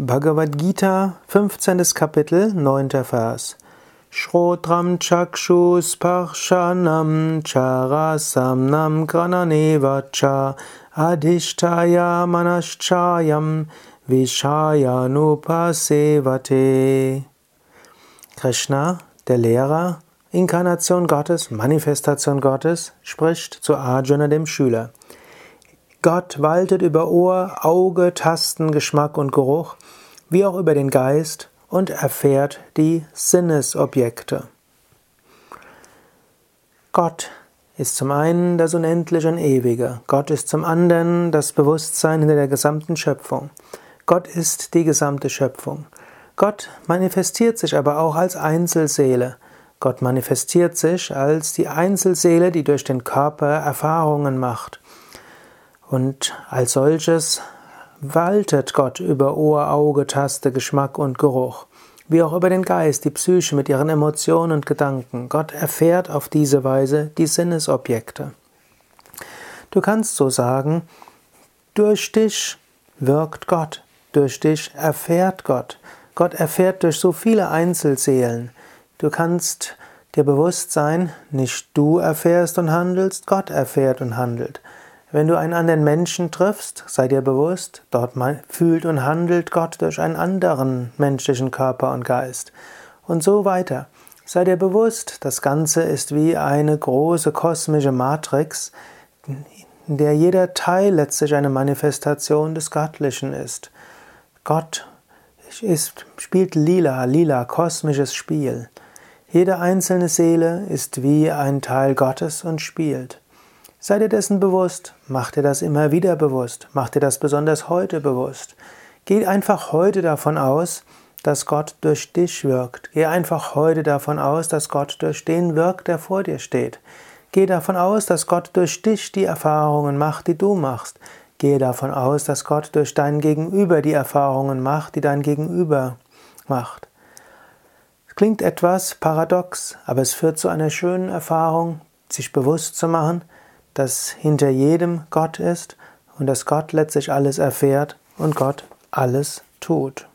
Bhagavad Gita, 15. Kapitel, 9. Vers. Shrotram chakshus parshanam charasamnam grananevacha adhishtaya manaschayam vishayanupasevate. Krishna, der Lehrer, Inkarnation Gottes, Manifestation Gottes, spricht zu Arjuna, dem Schüler. Gott waltet über Ohr, Auge, Tasten, Geschmack und Geruch, wie auch über den Geist und erfährt die Sinnesobjekte. Gott ist zum einen das Unendliche und Ewige. Gott ist zum anderen das Bewusstsein hinter der gesamten Schöpfung. Gott ist die gesamte Schöpfung. Gott manifestiert sich aber auch als Einzelseele. Gott manifestiert sich als die Einzelseele, die durch den Körper Erfahrungen macht. Und als solches waltet Gott über Ohr, Auge, Taste, Geschmack und Geruch, wie auch über den Geist, die Psyche mit ihren Emotionen und Gedanken. Gott erfährt auf diese Weise die Sinnesobjekte. Du kannst so sagen, durch dich wirkt Gott, durch dich erfährt Gott. Gott erfährt durch so viele Einzelseelen. Du kannst dir bewusst sein, nicht du erfährst und handelst, Gott erfährt und handelt. Wenn du einen anderen Menschen triffst, sei dir bewusst, dort fühlt und handelt Gott durch einen anderen menschlichen Körper und Geist. Und so weiter. Sei dir bewusst, das Ganze ist wie eine große kosmische Matrix, in der jeder Teil letztlich eine Manifestation des Göttlichen ist. Gott ist, spielt lila, lila, kosmisches Spiel. Jede einzelne Seele ist wie ein Teil Gottes und spielt. Sei dir dessen bewusst, mach dir das immer wieder bewusst, mach dir das besonders heute bewusst. Geh einfach heute davon aus, dass Gott durch dich wirkt. Geh einfach heute davon aus, dass Gott durch den wirkt, der vor dir steht. Geh davon aus, dass Gott durch dich die Erfahrungen macht, die du machst. Gehe davon aus, dass Gott durch dein Gegenüber die Erfahrungen macht, die dein Gegenüber macht. Klingt etwas paradox, aber es führt zu einer schönen Erfahrung, sich bewusst zu machen, dass hinter jedem Gott ist und dass Gott letztlich alles erfährt und Gott alles tut.